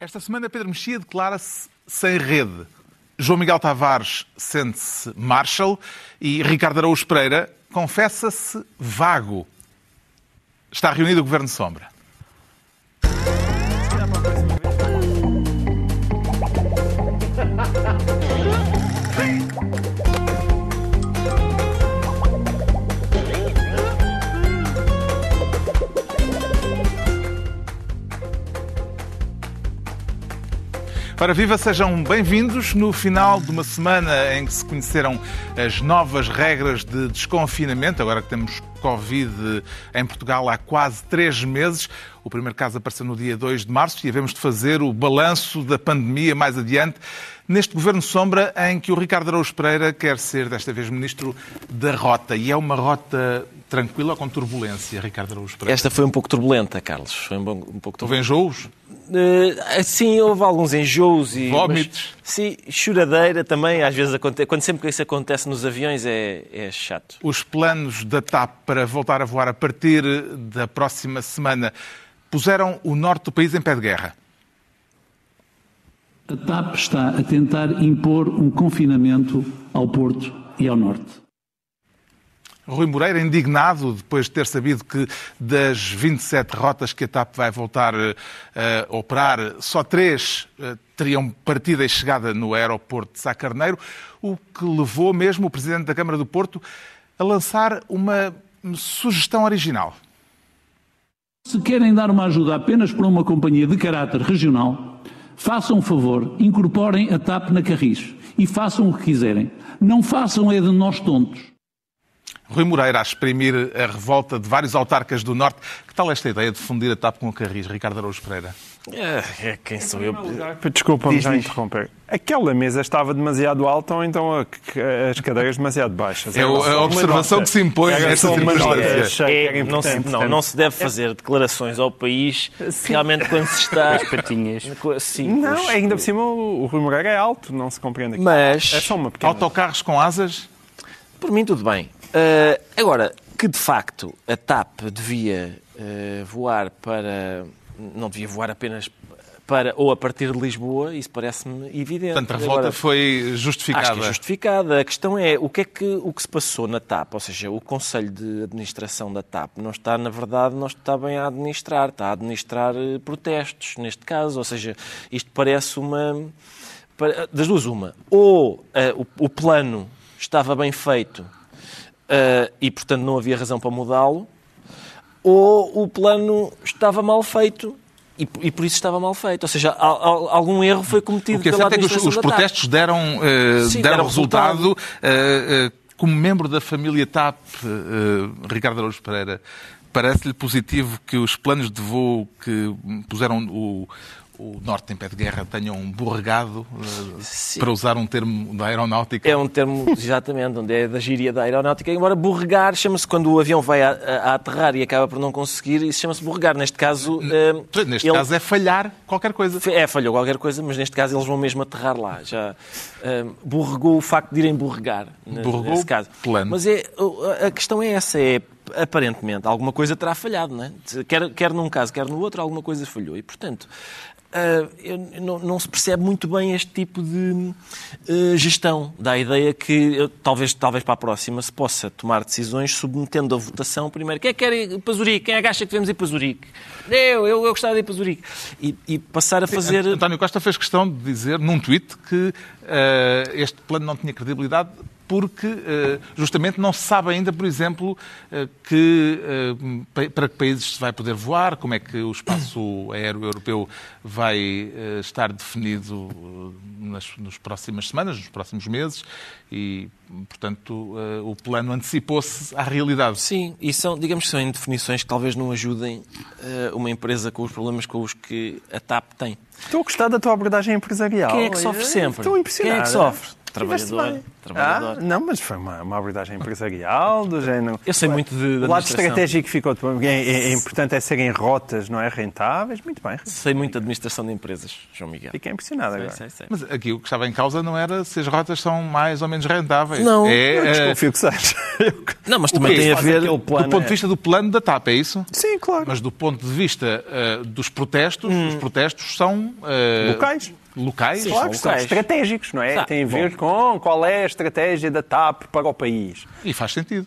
Esta semana Pedro Mexia declara-se sem rede. João Miguel Tavares sente-se Marshall e Ricardo Araújo Pereira confessa-se vago. Está reunido o Governo Sombra. Para Viva, sejam bem-vindos no final de uma semana em que se conheceram as novas regras de desconfinamento, agora que temos Covid em Portugal há quase três meses. O primeiro caso apareceu no dia 2 de março e havemos de fazer o balanço da pandemia mais adiante, neste Governo Sombra, em que o Ricardo Araújo Pereira quer ser, desta vez, Ministro da Rota. E é uma rota tranquila ou com turbulência, Ricardo Araújo Pereira? Esta foi um pouco turbulenta, Carlos. Foi um, pouco turbulenta. Houve enjoos? Uh, sim, houve alguns enjoos e. Vómitos? Mas, sim, choradeira também, às vezes acontece. Quando sempre que isso acontece nos aviões é, é chato. Os planos da TAP para voltar a voar a partir da próxima semana puseram o norte do país em pé de guerra. A TAP está a tentar impor um confinamento ao Porto e ao Norte. Rui Moreira, indignado depois de ter sabido que das 27 rotas que a TAP vai voltar uh, a operar, só três uh, teriam partida e chegada no aeroporto de Sá Carneiro, o que levou mesmo o Presidente da Câmara do Porto a lançar uma sugestão original. Se querem dar uma ajuda apenas para uma companhia de caráter regional, façam um favor, incorporem a TAP na Carris e façam o que quiserem. Não façam é de nós tontos. Rui Moreira a exprimir a revolta de vários autarcas do Norte. Que tal esta ideia de fundir a TAP com a Carris, Ricardo Araújo Pereira? É, é quem sou eu? Desculpa-me já interromper. Aquela mesa estava demasiado alta ou então as cadeiras demasiado baixas? É, a observação que se impõe nessa circunstância. É, não, se, não, não se deve fazer declarações ao país Sim. realmente quando se está... As patinhas. Sim, não, ainda por cima o Rui Moreira é alto, não se compreende. Aqui. Mas... É só uma pequena... Autocarros com asas? Por mim tudo bem. Uh, agora, que de facto a TAP devia uh, voar para. não devia voar apenas para ou a partir de Lisboa, isso parece-me evidente. Portanto, a revolta Agora, foi justificada. Acho que é justificada. A questão é o que é que, o que se passou na TAP, ou seja, o Conselho de Administração da TAP não está, na verdade, não está bem a administrar, está a administrar eh, protestos, neste caso. Ou seja, isto parece uma. Das duas, uma. Ou uh, o, o plano estava bem feito uh, e, portanto, não havia razão para mudá-lo, ou o plano estava mal feito e, e, por isso estava mal feito. Ou seja, algum erro foi cometido o que é pela é que os, os protestos deram, uh, Sim, deram, deram resultado. resultado. Uh, como membro da família TAP, Ricardo Araújo Pereira, parece-lhe positivo que os planos de voo que puseram o, o Norte em pé de guerra tenham um borregado, uh, para usar um termo da aeronáutica? É um termo, exatamente, onde é da gíria da aeronáutica, embora borregar chama-se quando o avião vai a, a, a, aterrar e acaba por não conseguir, isso chama-se borregar. Neste caso... Uh, neste ele... caso é falhar qualquer coisa. É, falhou qualquer coisa, mas neste caso eles vão mesmo aterrar lá. Já uh, borregou o facto de irem borregar, borregou nesse caso. plano. Mas é, a questão é essa, é aparentemente alguma coisa terá falhado, não é? Quer, quer num caso, quer no outro, alguma coisa falhou. E, portanto, Uh, não, não, se percebe muito bem este tipo de uh, gestão. Da ideia que, talvez, talvez para a próxima, se possa tomar decisões submetendo a votação primeiro. Quem é que quer ir para Zurique? Quem é que acha que devemos ir para Zurique? Eu, eu, eu gostava de ir para Zurique. E, e passar a fazer... António Costa fez questão de dizer num tweet que uh, este plano não tinha credibilidade porque eh, justamente não se sabe ainda, por exemplo, eh, que, eh, para que países se vai poder voar, como é que o espaço aéreo europeu vai estar definido nas, nas próximas semanas, nos próximos meses e, portanto, o plano antecipou-se à realidade. Sim, e são, digamos que são indefinições que talvez não ajudem uma empresa com os problemas com os que a TAP tem. Estou a gostar da tua abordagem empresarial. Quem é que sofre sempre? Estou impressionado. Quem é que sofre? Trabalhador. trabalhador. Ah, não, mas foi uma, uma abordagem empresarial do género. Eu sei muito de, de O lado estratégico ficou. É, é, é importante é serem rotas, não é? Rentáveis. Muito bem. Sei muito de administração de empresas, João Miguel. Fiquei impressionado Sei, agora. sei, sei. Mas aqui o que estava em causa não era se as rotas são mais ou menos rentáveis. Não. é, Eu eh, desconfio que seja. Não, mas também tem a ver. do ponto de é- vista do plano da TAP, é isso? Sim, claro. Mas do ponto de vista eh, dos protestos, os protestos são eh, Locais. Locais. Sim. Claro, são locais. estratégicos, não é? Tá, Tem a ver com qual é a estratégia da TAP para o país. E faz sentido.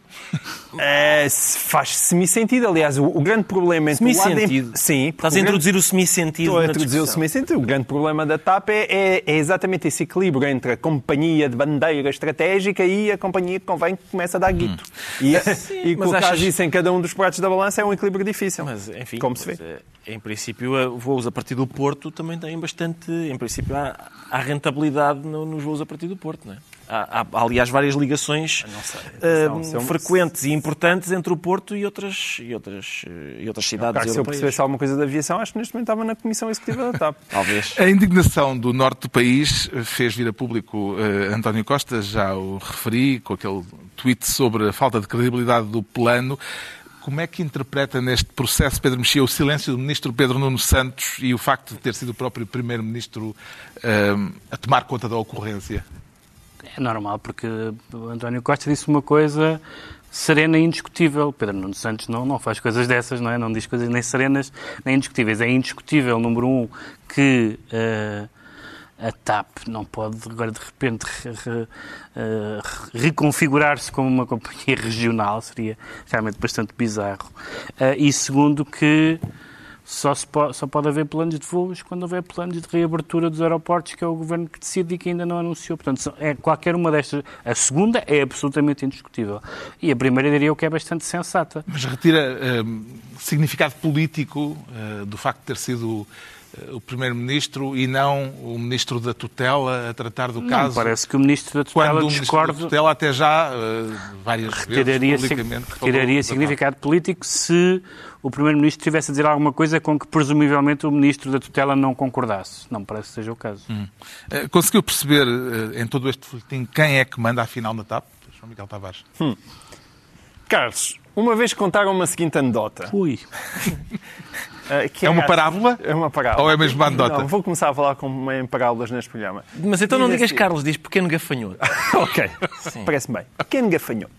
É, se- faz semi-sentido. Aliás, o, o grande problema entre o lado em- Semi-sentido. Sim, Estás o a grande- introduzir o semi-sentido. Estou a introduzir o discussão. semi-sentido. O grande problema da TAP é, é- é exatamente esse equilíbrio entre a companhia de bandeira estratégica e a companhia que convém que começa a dar guito. E, e mas colocar achas- isso em cada um dos pratos da balança é um equilíbrio difícil. Mas, enfim, como se vê. eh, em princípio, eh, voos a partir do Porto também têm bastante. Em princípio, há, há rentabilidade no- nos voos a partir do Porto, não é? Há, há, aliás, várias ligações eh, Atenção, se eu- frequentes e importantes entre o Porto e outras, e outras, eh, e outras cidades Claro, se eu europeias. percebesse alguma coisa da aviação, acho que neste momento estava na Comissão Executiva da TAP. Talvez. A indignação do norte do país fez vir a público eh, António Costa, já o referi, com aquele tweet sobre a falta de credibilidade do plano. Como é que interpreta neste processo, Pedro Mexia, o silêncio do ministro Pedro Nuno Santos e o facto de ter sido o próprio primeiro-ministro eh, a tomar conta da ocorrência? É normal, porque António Costa disse uma coisa serena e indiscutível. Pedro Nuno Santos não, não faz coisas dessas, não é? Não diz coisas nem serenas nem indiscutíveis. É indiscutível, número um, que eh, a TAP não pode agora de repente re- re- eh, reconfigurar-se como uma companhia regional, seria realmente bastante bizarro. Eh, e segundo que só, se po- só pode haver planos de voos quando houver planos de reabertura dos aeroportos, que é o governo que decide e que ainda não anunciou. Portanto, é qualquer uma destas. A segunda é absolutamente indiscutível. E a primeira diria eu que é bastante sensata. Mas retira eh, significado político do facto de ter sido o primeiro-ministro e não o ministro da tutela a tratar do Não, caso? parece que o ministro da Quando tutela o ministro da tutela até já eh, várias retiraria, vezes publicamente retiraria significado político se o Primeiro-Ministro estivesse a dizer alguma coisa com que presumivelmente o Ministro da tutela não concordasse. Não parece que seja o caso. Eh, Conseguiu perceber eh, em todo este folhetim quem é que manda afinal na TAP? João Miguel Tavares. Carlos, uma vez contaram uma seguinte anedota. Ui, que É uma a- parábola? É uma parábola. Ou é mesmo uma anedota? Não, vou começar a falar com em parábolas neste programa. Mas então não digas Carlos, diz pequeno gafanhoto. ok, parece-me bem. Pequeno gafanhoto.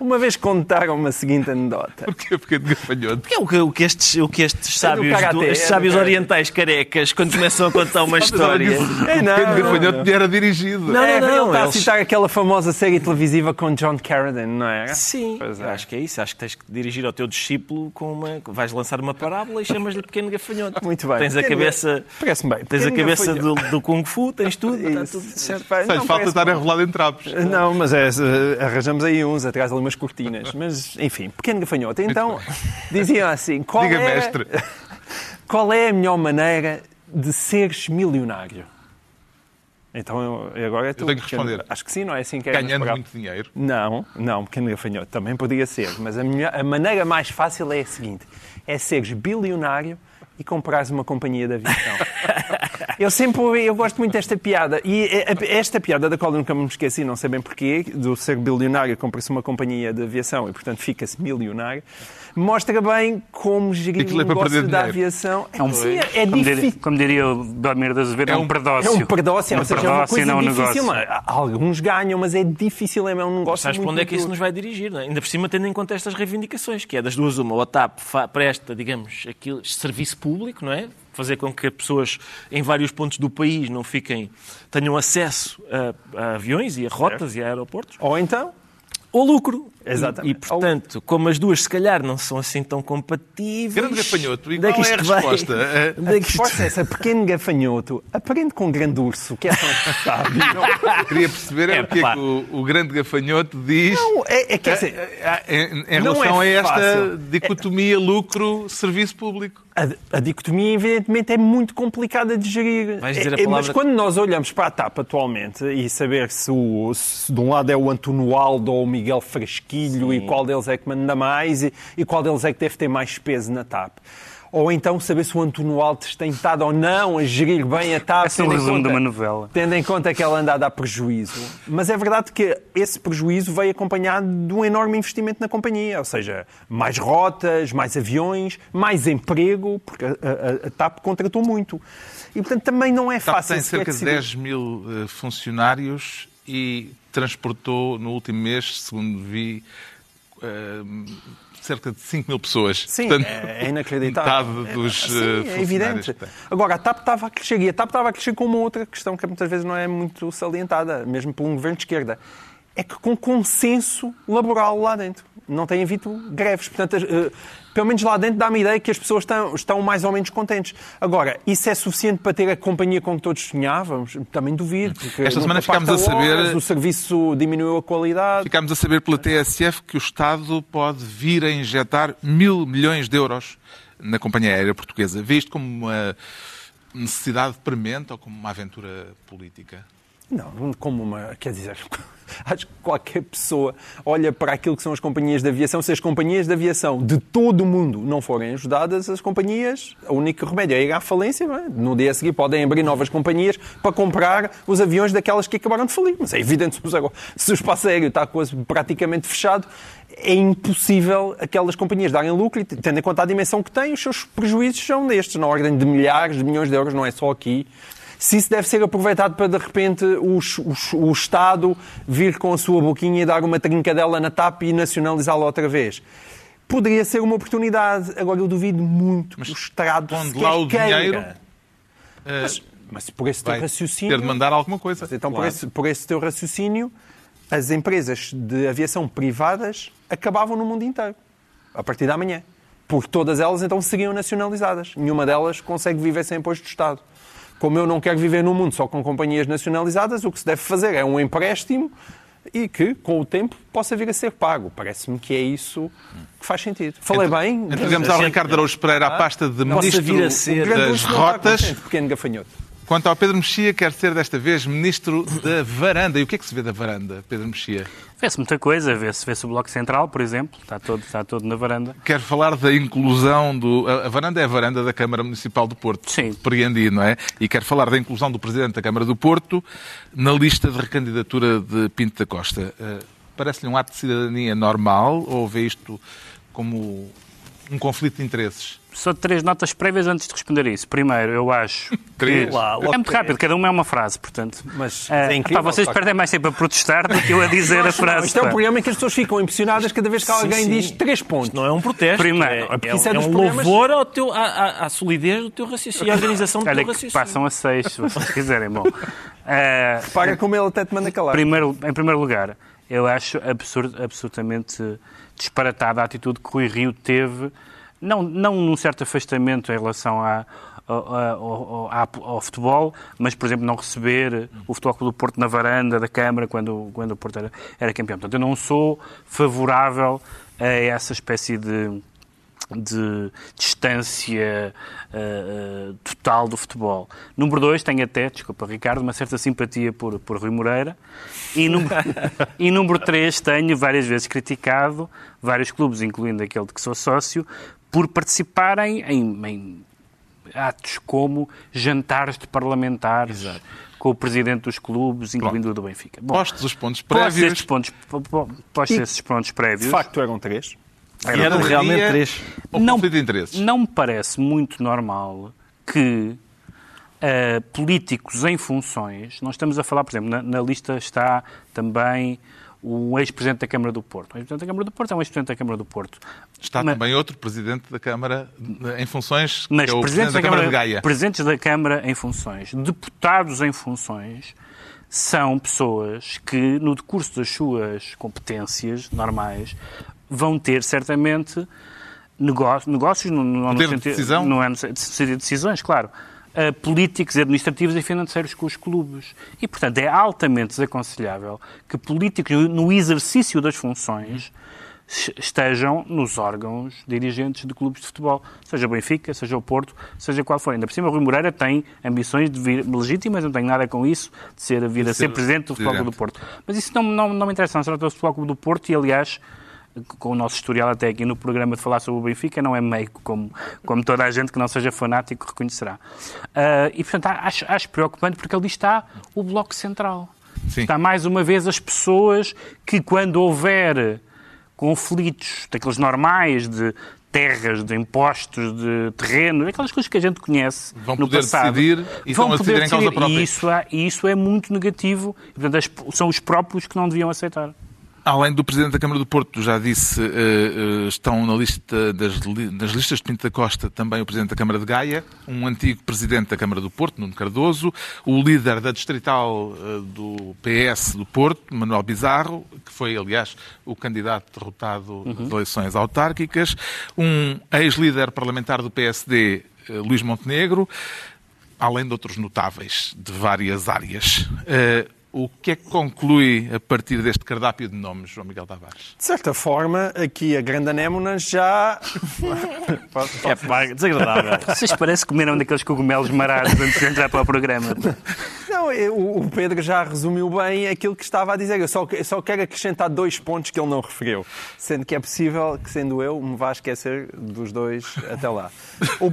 Uma vez contaram uma seguinte anedota. Porquê? Porque é de gafanhoto. Que é o que, o que estes, o que estes sábios, karatê, do- estes é sábios orientais carecas, quando começam a contar uma história. É, O não, pequeno não, gafanhoto não. era dirigido. Não, é, não, ele está a citar aquela famosa série televisiva com John Carradine, não é? Sim, é. acho que é isso. Acho que tens que dirigir ao teu discípulo com uma. Vais lançar uma parábola e chamas-lhe pequeno gafanhoto. Muito bem. Tens a cabeça. Parece-me bem. Tens a cabeça do, do Kung Fu, tens tudo, está tudo certo. Não, falta estar bem. enrolado em trapos. Não, mas é, eh, arranjamos aí uns atrás de umas cortinas. Mas, enfim, pequeno gafanhoto. Então, diziam assim: qual, Diga, era- mestre. qual é a melhor maneira de seres milionário? Então, eu, agora é tu. Eu tenho que responder. Acho que sim, não é assim que é? Ganhando muito dinheiro. Não, não, pequeno gafanhoto. Também podia ser. Mas a, melhor- a maneira mais fácil é a seguinte: é seres bilionário e comprares uma companhia de aviação. Eu sempre eu gosto muito desta piada. E eh, esta piada, da qual eu nunca me esqueci, não sei bem porquê, do ser bilionário, compra-se uma companhia de aviação e, portanto, fica-se milionário, mostra bem como gerir Aquilo o é negócio da dinheiro. aviação. é um, Sim, é, é como, diria, difícil. como diria o Belmiro de Azevedo, é, É um perdócio. É um perdócio, Um ou seja, é uma perdócio coisa não um difícil. negócio. Alguns ganham, mas é difícil, é um negócio Sabes para muito onde é que isso nos vai dirigir? Não é? Ainda por cima, tendo em conta estas reivindicações, que é das duas uma. Ou a TAP presta, digamos, aquilo, serviço público, não é? Fazer com que pessoas em vários pontos do país não fiquem, tenham acesso a, a aviões e a rotas e a aeroportos. Ou então, Ou lucro. Exatamente. E, portanto, como as duas, se calhar, não são assim tão compatíveis... Grande gafanhoto. E qual que é a vai? resposta? Eh, é A resposta é essa, pequeno gafanhoto, aprende com grande urso, que é tão sábio. Queria perceber é, o que é que o, o grande gafanhoto diz Não, é, é que eh, assim, eh, em, em Não relação é a esta fácil. dicotomia lucro-serviço público. a, a dicotomia, evidentemente, é muito complicada de gerir. Vais dizer a É- é- palavra- Mas quando nós olhamos para a TAP atualmente e saber se, o, se de um lado é o Antonualdo ou o Miguel Frasquilho e qual deles é que manda mais e, e qual deles é que deve ter mais peso na TAP. ou então saber se o António Alves tem estado ou não a gerir bem a TAP. Esse é o tendo em resumo conta- de uma novela. Tendo em conta que ela anda a dar prejuízo. Mas é verdade que esse prejuízo veio acompanhado de um enorme investimento na companhia. Ou seja, mais rotas, mais aviões, mais emprego, porque a, a- a TAP contratou muito. E, portanto, também não é TAP fácil. tem sequer cerca de decidir. 10 mil eh, funcionários e transportou no último mês, segundo vi, eh, cerca de 5 mil pessoas. Sim, Portanto, é, é inacreditável. Metade dos é, eh, sim, é funcionários evidente. Agora, a TAP estava a crescer e a TAP estava a crescer com uma outra questão que muitas vezes não é muito salientada, mesmo por um governo de esquerda. É que com consenso laboral lá dentro. Não tem havido greves. Portanto, eh, pelo menos lá dentro dá-me a ideia que as pessoas estão, estão mais ou menos contentes. Agora, isso é suficiente para ter a companhia com que todos sonhávamos? Também duvido. Porque Esta semana ficámos a saber- horas, O serviço diminuiu a qualidade. Ficámos a saber pela TSF que o Estado pode vir a injetar mil milhões de euros na companhia aérea portuguesa. Vê isto como uma necessidade premente ou como uma aventura política? Não, como uma. Quer dizer, acho que qualquer pessoa olha para aquilo que são as companhias de aviação. Se as companhias de aviação de todo o mundo não forem ajudadas, as companhias, o único remédio é ir à falência. é? No dia a seguir podem abrir novas companhias para comprar os aviões daquelas que acabaram de falir. Mas é evidente, se o espaço aéreo está quase praticamente fechado, é impossível aquelas companhias darem lucro e, tendo em conta a dimensão que têm, os seus prejuízos são destes, na ordem de milhares de milhões de euros, não é só aqui. Se isso deve ser aproveitado para, de repente, o, o- o Estado vir com a sua boquinha e dar uma trincadela na TAP e nacionalizá-la outra vez. Poderia ser uma oportunidade. Agora, eu duvido muito que o Estado sequer lá o dinheiro, eh, Mas, mas por esse teu raciocínio... ter de mandar alguma coisa. Mas Então, por, Claro. esse, por esse teu raciocínio, as empresas de aviação privadas acabavam no mundo inteiro, a partir da manhã. Porque todas elas então seriam nacionalizadas. Nenhuma delas consegue viver sem imposto de Estado. Como eu não quero viver num mundo só com companhias nacionalizadas, o que se deve fazer é um empréstimo e que, com o tempo, possa vir a ser pago. Parece-me que é isso que faz sentido. Falei bem? Entregamos ao Ricardo Araújo Pereira a pasta de Ministro vir a ser. Das Rotas. pequeno gafanhoto. Quanto ao Pedro Mexia, quer ser desta vez Ministro da Varanda. E o que é que se vê da varanda, Pedro Mexia? Vê-se muita coisa, vê-se vê o Bloco Central, por exemplo, está todo, está todo na varanda. Quero falar da inclusão do. A varanda é a varanda da Câmara Municipal do Porto. Sim. Compreendi, não é? E quero falar da inclusão do Presidente da Câmara do Porto na lista de recandidatura de Pinto da Costa. Eh, Parece-lhe um ato de cidadania normal ou vê isto como um conflito de interesses? Só três notas prévias antes de responder a isso. Primeiro, eu acho. Três? Lá, é muito rápido, cada uma é uma frase, portanto. Mas Eh, é incrível, pá, vocês perdem mais tempo a protestar do que eu a dizer a Não, frase. isto é um pá. programa em que as pessoas ficam impressionadas cada vez que alguém sim. diz três pontos. Não é um protesto. Primeiro, é, porque é, isso é é um programas- louvor ao teu, à, à- à solidez do teu raciocínio e à organização do Olha teu que raciocínio. passam a seis, se vocês quiserem. Bom, eh, Paga como ele até te manda calar. primeiro, em primeiro lugar, eu acho absurd, absolutamente disparatada a atitude que Rui Rio teve, não, não num certo afastamento em relação à- ao, ao- ao- futebol, mas, por exemplo, não receber o Futebol do Porto na varanda da Câmara quando, quando o Porto era, era campeão. Portanto, eu não sou favorável a essa espécie de de distância eh, total do futebol. Número dois, tenho até, desculpa Ricardo, uma certa simpatia por, por Rui Moreira. E número, e número três, tenho várias vezes criticado vários clubes, incluindo aquele de que sou sócio, por participarem em, em atos como jantares de parlamentares com o presidente dos clubes, incluindo o do Benfica. Bom, Postos os pontos postos prévios. estes pontos, po- po- postos E- esses pontos De prévios, facto, eram três. E eram realmente três. Não- de? Não me parece muito normal que eh, políticos em funções, nós estamos a falar, por exemplo, na, na lista está também o ex-presidente da Câmara do Porto. O ex-presidente da Câmara do Porto é um ex-presidente da Câmara do Porto. Está Mas- também outro Presidente da Câmara em funções, que Mas é o Presidente da da Câmara Câmara, de Gaia. presidentes da Câmara em funções, deputados em funções, são pessoas que, no decurso das suas competências normais, vão ter certamente negó- negócios, no, no, no de sentido- decisão? não é no sentido de decisões, claro, eh, políticos, administrativos e financeiros com os clubes. E, portanto, é altamente desaconselhável que políticos, no exercício das funções, es- estejam nos órgãos dirigentes de clubes de futebol, seja o Benfica, seja o Porto, seja qual for. Ainda por cima, o Rui Moreira tem ambições de vir, legítimas, não tenho nada com isso, de ser, vir a ser ser presidente do Futebol Clube do. Porto. Mas isso não, não, não me interessa, não se trata do Futebol Clube do Porto e, aliás, com o nosso historial até aqui no programa de falar sobre o Benfica, não é meio como, como toda a gente que não seja fanático reconhecerá. Uh, e, portanto, acho, acho preocupante porque ali está o Bloco Central. Sim. Está mais uma vez as pessoas que, quando houver conflitos daqueles normais de terras, de impostos, de terrenos, aquelas coisas que a gente conhece vão no poder passado. decidir e vão poder decidir em causa própria. E isso, isso é muito negativo. Portanto, são os próprios que não deviam aceitar. Além do Presidente da Câmara do Porto, já disse, eh, eh, estão na lista das, das listas de Pinto da Costa também o Presidente da Câmara de Gaia, um antigo Presidente da Câmara do Porto, Nuno Cardoso, o líder da distrital eh, do PS do Porto, Manuel Bizarro, que foi, aliás, o candidato derrotado uhum. nas eleições autárquicas, um ex-líder parlamentar do PSD, Luís Montenegro, além de outros notáveis de várias áreas. O que é que conclui a partir deste cardápio de nomes, João Miguel Tavares? De certa forma, aqui a grande anémona já... é pá, desagradável. Vocês parecem que comeram daqueles cogumelos marados antes de entrar para o programa. Não, o Pedro já resumiu bem aquilo que estava a dizer. Eu só, eu só quero acrescentar dois pontos que ele não referiu. Sendo que é possível que, sendo eu, me vá esquecer dos dois até lá. O,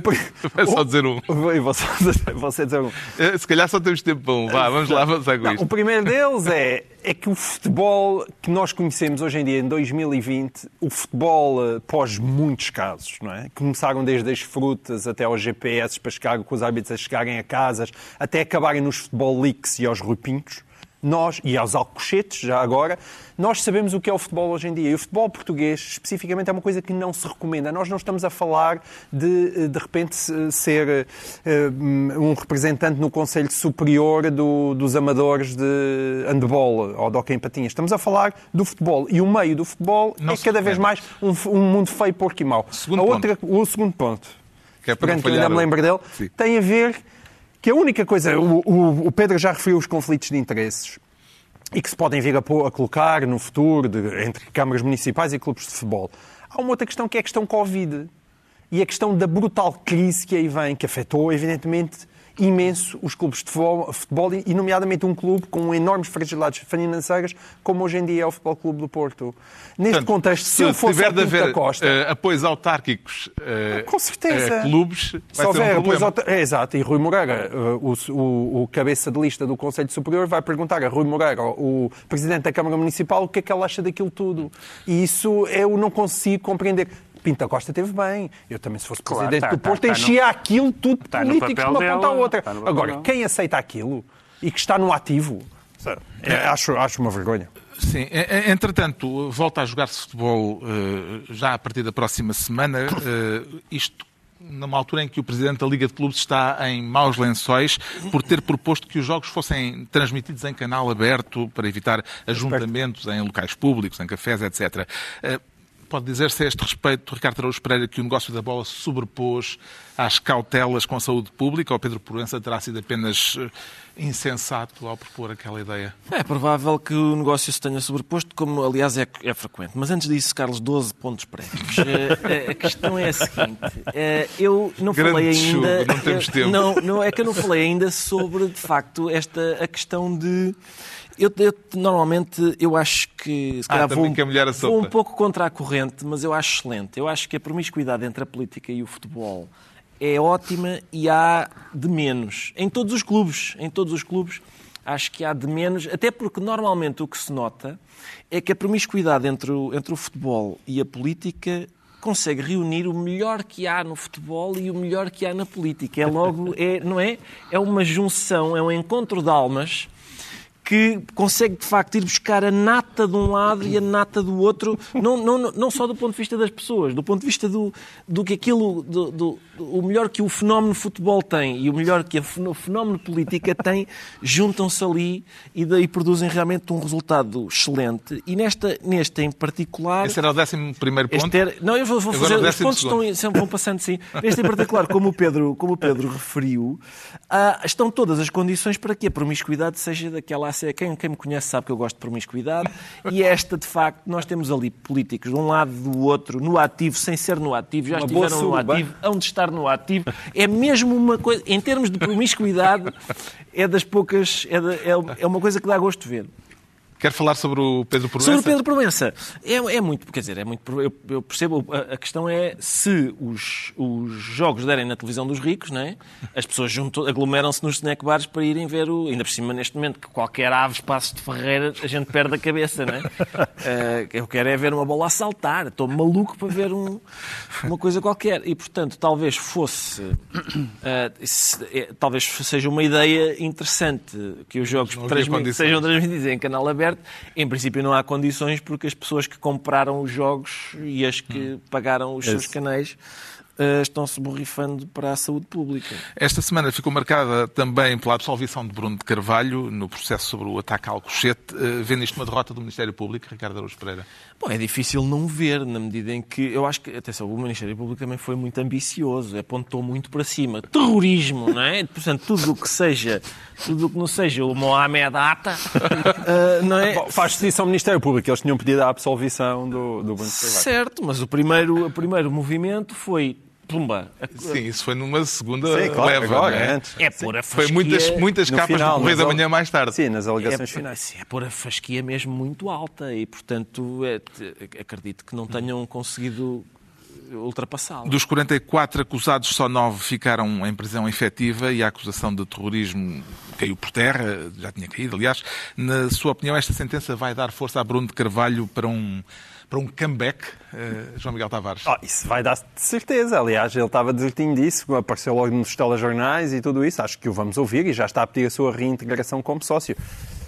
Vai só dizer um. Vou só, vou só dizer um. Eh, se calhar só temos tempo para um. Vá, vamos lá avançar com não, isto. O primeiro deles é, é que o futebol que nós conhecemos hoje em dia, em 2020, o futebol eh, pós muitos casos, não é? Começaram desde as frutas até aos GPS para chegar, com os árbitros a chegarem a casas, até acabarem nos futebol leaks e aos rupinhos nós, e aos alcochetes, já agora, nós sabemos o que é o futebol hoje em dia. E o futebol português, especificamente, é uma coisa que não se recomenda. Nós não estamos a falar de, de repente, ser uh, um representante no Conselho Superior do, dos Amadores de handball ou de hockey em patinhas. Estamos a falar do futebol. E o meio do futebol não é cada vez mais um, um, mundo feio, porco e mau. Segundo a outra, ponto. O segundo ponto, que é para que eu ainda me lembro dele, Sim. tem a ver que a única coisa, o, o, Pedro já referiu os conflitos de interesses e que se podem vir a, a colocar no futuro de, entre câmaras municipais e clubes de futebol. Há uma outra questão que é a questão Covid e a questão da brutal crise que aí vem, que afetou, evidentemente, imenso os clubes de futebol, e nomeadamente um clube com enormes fragilidades financeiras, como hoje em dia é o Futebol Clube do Porto. Neste Portanto, contexto, se, se eu fosse tiver de haver Costa... Uh, apoios autárquicos uh, com certeza. Uh, clubes, vai se houver um problema. É, exato, e Rui Moreira, o, o, o, cabeça de lista do Conselho Superior, vai perguntar a Rui Moreira, o Presidente da Câmara Municipal, o que é que ela acha daquilo tudo. E isso eu não consigo compreender. Pinta Costa teve bem. Eu também, se fosse claro, presidente tá, do Porto, tá, enchia no, aquilo tudo tá político de uma ponta à outra. Tá Agora, quem aceita aquilo e que está no ativo, é, acho, acho uma vergonha. Sim, entretanto, volta a jogar-se futebol uh, já a partir da próxima semana. Uh, isto numa altura em que o Presidente da Liga de Clubes está em maus lençóis por ter proposto que os jogos fossem transmitidos em canal aberto para evitar ajuntamentos em locais públicos, em cafés, etc. Pode dizer-se a este respeito, Ricardo Araújo Pereira, que o negócio da bola se sobrepôs às cautelas com a saúde pública ou Pedro Proença terá sido apenas eh, insensato ao propor aquela ideia? É provável que o negócio se tenha sobreposto, como aliás é, é frequente. Mas antes disso, Carlos, 12 pontos prévios. Eh, a questão é a seguinte: eh, eu não Grande falei ainda. Chuva, não temos tempo. Não, não, é que eu não falei ainda sobre, de facto, esta a questão de eu, eu, normalmente eu acho que se calhar ah, vou, vou um pouco contra a corrente, mas eu acho excelente. Eu acho que a promiscuidade entre a política e o futebol é ótima e há de menos. Em todos os clubes, em todos os clubes, acho que há de menos, até porque normalmente o que se nota é que a promiscuidade entre o, entre o futebol e a política consegue reunir o melhor que há no futebol e o melhor que há na política. É logo, é, não é? É uma junção, é um encontro de almas que consegue de facto ir buscar a nata de um lado e a nata do outro, não, não, não só do ponto de vista das pessoas, do ponto de vista do, do que aquilo, do, do, o melhor que o fenómeno futebol tem e o melhor que o fenómeno política tem, juntam-se ali e daí produzem realmente um resultado excelente. E nesta, neste em particular. Esse era o décimo primeiro ponto? Era, não, eu vou, vou fazer. Os pontos estão, sempre vão passando sim. Este em particular, como o Pedro, como o Pedro referiu, ah, estão todas as condições para que a promiscuidade seja daquela quem, quem me conhece sabe que eu gosto de promiscuidade, e esta, de facto, nós temos ali políticos de um lado do outro, no ativo, sem ser no ativo, já uma estiveram no ativo, hão de estar no ativo. É mesmo uma coisa, em termos de promiscuidade, é das poucas, é, de, é, é uma coisa que dá gosto de ver. Quer falar sobre o Pedro Proença? Sobre o Pedro Proença. É, é muito, quer dizer, é muito. Eu, eu percebo. A, a, questão é se os, os jogos derem na televisão dos ricos, não é? as pessoas aglomeram-se nos snack bars para irem ver o. Ainda por cima, neste momento, que qualquer ave espaço de Ferreira, a gente perde a cabeça, não é? Uh, eu quero é ver uma bola a saltar. Estou maluco para ver um, uma coisa qualquer. E, portanto, talvez fosse. Uh, talvez seja uma ideia interessante que os jogos transmit, sejam transmitidos em canal aberto. Em princípio, não há condições porque as pessoas que compraram os jogos e as que hum. pagaram os seus canais estão-se borrifando para a saúde pública. Esta semana ficou marcada também pela absolvição de Bruno de Carvalho no processo sobre o ataque ao Alcochete. Uh, vendo isto uma derrota do Ministério Público, Ricardo Araújo Pereira? Bom, é difícil não ver, na medida em que eu acho que, atenção, o Ministério Público também foi muito ambicioso, apontou muito para cima. Terrorismo, não é? Portanto, tudo o que seja, tudo o que não seja o Mohamed Atta, uh, não é? Bom, faz justiça ao Ministério Público, eles tinham pedido a absolvição do, do Bruno de Carvalho. Certo, mas o primeiro, o primeiro movimento foi Pumba. Sim, isso foi numa segunda Sim, claro, leva. Agora, é? Antes. é pôr a fasquia... Foi muitas, muitas capas final, do Correio da Manhã mais tarde. Sim, nas alegações é, finais. É pôr a fasquia mesmo muito alta e, portanto, é, acredito que não tenham conseguido ultrapassá-la. Dos 44 acusados, só 9 ficaram em prisão efetiva e a acusação de terrorismo caiu por terra, já tinha caído, aliás. Na sua opinião, esta sentença vai dar força a Bruno de Carvalho para um para um comeback, uh, João Miguel Tavares? Oh, isso vai dar de certeza. Aliás, ele estava desertinho disso, apareceu logo nos telejornais e tudo isso. Acho que o vamos ouvir e já está a pedir a sua reintegração como sócio.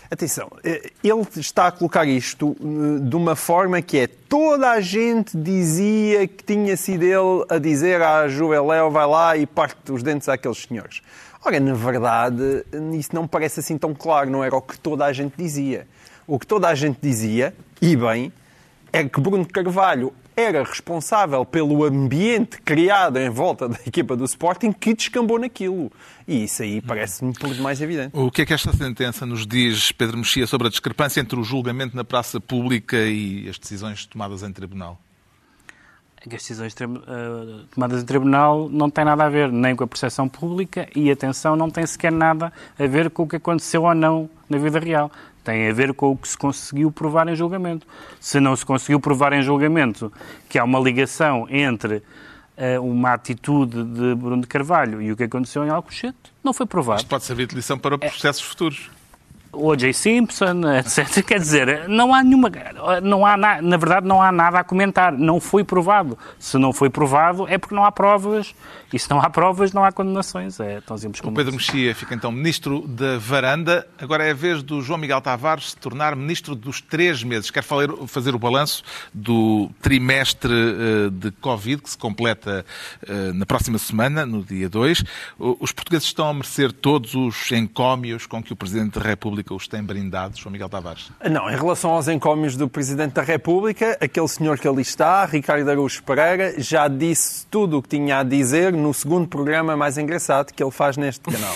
Atenção, eh, ele está a colocar isto eh, de uma forma que é toda a gente dizia que tinha sido ele a dizer à Juveléu vai lá e parte os dentes àqueles senhores. Ora, na verdade, isso não parece assim tão claro, não era o que toda a gente dizia. O que toda a gente dizia, e bem, é que Bruno Carvalho era responsável pelo ambiente criado em volta da equipa do Sporting que descambou naquilo. E isso aí parece-me por demais evidente. O que é que esta sentença nos diz, Pedro Mexia, sobre a discrepância entre o julgamento na praça pública e as decisões tomadas em tribunal? As decisões uh, tomadas em tribunal não têm nada a ver nem com a percepção pública e, atenção, não tem sequer nada a ver com o que aconteceu ou não na vida real tem a ver com o que se conseguiu provar em julgamento. Se não se conseguiu provar em julgamento que há uma ligação entre uh, uma atitude de Bruno de Carvalho e o que aconteceu em Alcochete, não foi provado. Isto pode servir de lição para processos é... futuros. O.J. Simpson, etc. Quer dizer, não há nenhuma. Não há na, na verdade, não há nada a comentar. Não foi provado. Se não foi provado, é porque não há provas. E se não há provas, não há condenações. É tão simples como O Pedro Mexia fica então ministro da Varanda. Agora é a vez do João Miguel Tavares se tornar ministro dos três meses. Quer fazer o balanço do trimestre eh, de Covid, que se completa eh, na próxima semana, no dia 2. Os portugueses estão a merecer todos os encómios com que o Presidente da República República os tem brindado, João Miguel Tavares? Não, em relação aos encómios do Presidente da República, aquele senhor que ali está, Ricardo Araújo Pereira, já disse tudo o que tinha a dizer no segundo programa mais engraçado que ele faz neste canal.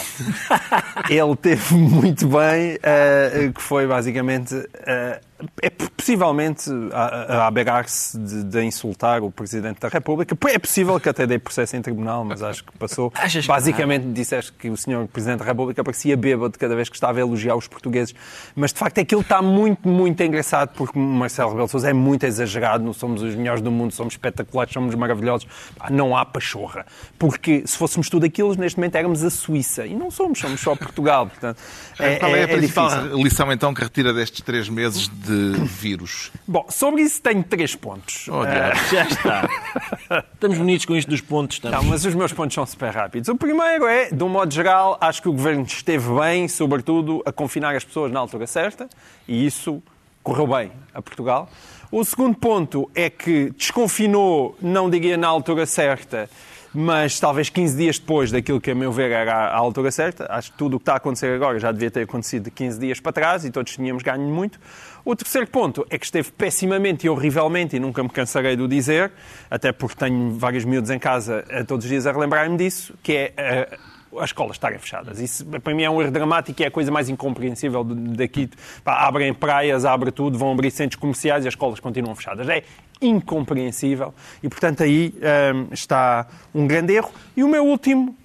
ele teve muito bem, uh, que foi basicamente... Uh, é possivelmente a, a aberar-se de, de, insultar o Presidente da República. É possível que até dê processo em tribunal, mas acho que passou. Achas Basicamente que disseste que o Sr. Presidente da República parecia bêbado cada vez que estava a elogiar os portugueses. Mas de facto aquilo está muito, muito engraçado porque Marcelo Rebelo Sousa é muito exagerado. Não somos os melhores do mundo, somos espetaculares, somos maravilhosos. Não há pachorra. Porque se fôssemos tudo aquilo, neste momento éramos a Suíça. E não somos, somos só Portugal. Portanto, é, Qual é, é a é principal difícil. lição então que retira destes três meses de de vírus? Bom, sobre isso tenho três pontos. Oh, uh... Já está. Estamos bonitos com isto dos pontos. Estamos. Não, mas os meus pontos são super rápidos. O primeiro é, de um modo geral, acho que o governo esteve bem, sobretudo, a confinar as pessoas na altura certa, e isso correu bem a Portugal. O segundo ponto é que desconfinou, não diria na altura certa, mas talvez 15 dias depois daquilo que, a meu ver, era a altura certa. Acho que tudo o que está a acontecer agora já devia ter acontecido de 15 dias para trás e todos tínhamos ganho muito. O terceiro ponto é que esteve pessimamente e horrivelmente, e nunca me cansarei de o dizer, até porque tenho vários miúdos em casa todos os dias a relembrar-me disso, que é uh, as escolas estarem fechadas. Isso para mim é um erro dramático e é a coisa mais incompreensível daqui. Pá, abrem praias, abre tudo, vão abrir centros comerciais e as escolas continuam fechadas. É incompreensível e, portanto, aí um, está um grande erro. E o meu último,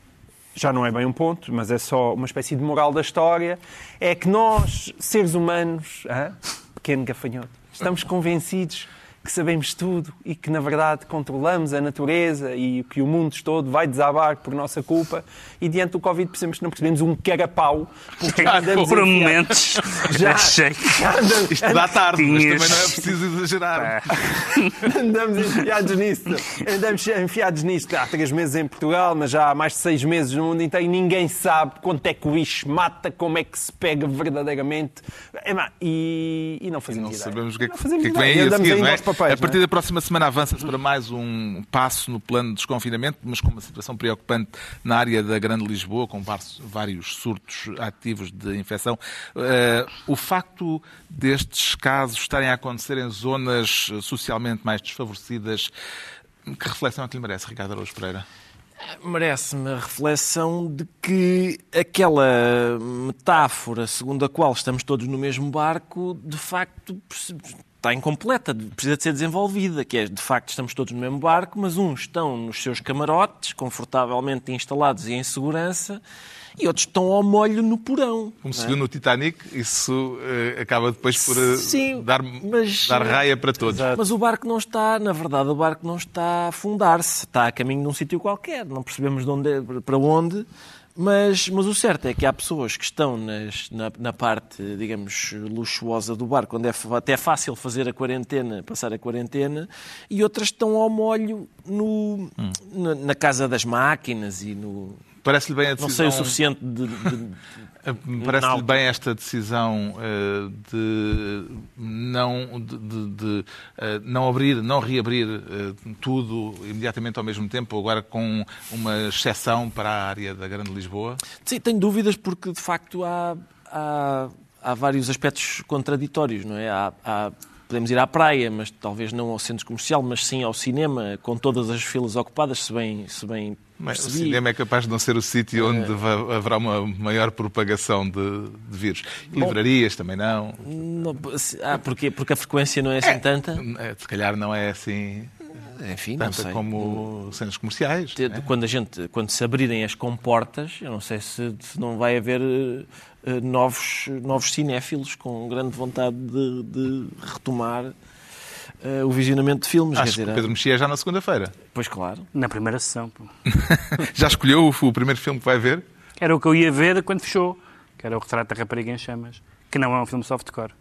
já não é bem um ponto, mas é só uma espécie de moral da história, é que nós, seres humanos, pequeno gafanhoto. Estamos convencidos que sabemos tudo e que, na verdade, controlamos a natureza e que o mundo todo vai desabar por nossa culpa. E diante do Covid percebemos que não percebemos um carapau. Porque já andamos Por momentos, Já. achei. já andamos- Isto dá tarde, mas também não é preciso exagerar. Andamos enfiados nisto. Andamos enfiados nisto há três meses em Portugal, mas já há mais de seis meses no mundo inteiro. Ninguém sabe quanto é que o bicho mata, como é que se pega verdadeiramente. E, e não fazemos Não ideia. sabemos o que é que, que, é que vem aí a Andamos seguir, não é? A partir é? da próxima semana avança-se para mais um passo no plano de desconfinamento, mas com uma situação preocupante na área da Grande Lisboa, com vários surtos ativos de infecção. Eh, o facto destes casos estarem a acontecer em zonas eh, socialmente mais desfavorecidas, que reflexão é que lhe merece, Ricardo Araújo Pereira? Merece-me a reflexão de que aquela metáfora segundo a qual estamos todos no mesmo barco, de facto, está incompleta, precisa de ser desenvolvida, que é, de facto, estamos todos no mesmo barco, mas uns estão nos seus camarotes, confortavelmente instalados e em segurança, e outros estão ao molho no porão. Como se é? viu no Titanic, isso eh, acaba depois por eh, Sim, dar, mas- dar raia para todos. Mas o barco não está, na verdade, o barco não está a afundar-se. Está a caminho de um sítio qualquer. Não percebemos de onde, é- para onde. Mas, mas o certo é que há pessoas que estão nas- na, na parte, digamos, luxuosa do barco, onde é até é fácil fazer a quarentena, passar a quarentena, e outras estão ao molho no, Hum. na, na casa das máquinas e no... Parece-lhe bem a Não decisão... sei o suficiente de... de- Parece-lhe Não. bem esta decisão eh, de não, de, de- de, eh, não abrir, não reabrir eh, tudo imediatamente ao mesmo tempo, agora com uma exceção para a área da Grande Lisboa? Sim, tenho dúvidas porque de facto há, há, há vários aspectos contraditórios, não é? Há, há- podemos ir à praia, mas talvez não ao centro comercial, mas sim ao cinema, com todas as filas ocupadas, se bem, se bem Mas o cinema é capaz de não ser o sítio onde va- haverá uma maior propagação de, de vírus. Livrarias também não. Não, ah, porquê? Porque a frequência não é assim tanta? Eh, Se calhar não é assim Enfim, não tanta sei. como centros comerciais. Né? Quando, a gente, quando se abrirem as comportas, eu não sei se, se não vai haver eh, novos, novos cinéfilos com grande vontade de, de retomar eh, o visionamento de filmes. Acho que dizer, o Pedro Mexia é já na segunda-feira. Pois claro. Na primeira sessão. Já escolheu o, o primeiro filme que vai ver? Era o que eu ia ver quando fechou, que era o Retrato da Rapariga em Chamas, que não é um filme softcore.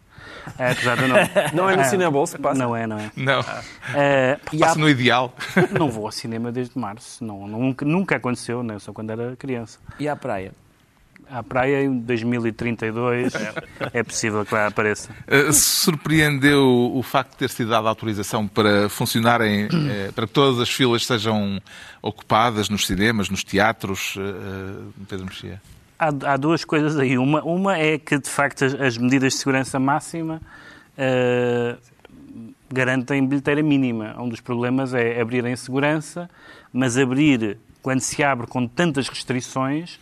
É, apesar do nome. Não é no Cinebolsa que passa? Não é, não é. Não. É, Passa no ideal. não vou ao cinema desde março. Não, nunca, nunca aconteceu, né? só quando era criança. E à praia? À praia em 2032 é possível que lá apareça. Uh, surpreendeu o facto de ter sido dada autorização para funcionarem, eh, para que todas as filas sejam ocupadas nos cinemas, nos teatros, eh, eh, Pedro Mexia? Há, há duas coisas aí. Uma, uma é que, de facto, as, as medidas de segurança máxima eh, garantem bilheteira mínima. Um dos problemas é abrir em segurança, mas abrir, quando se abre com tantas restrições,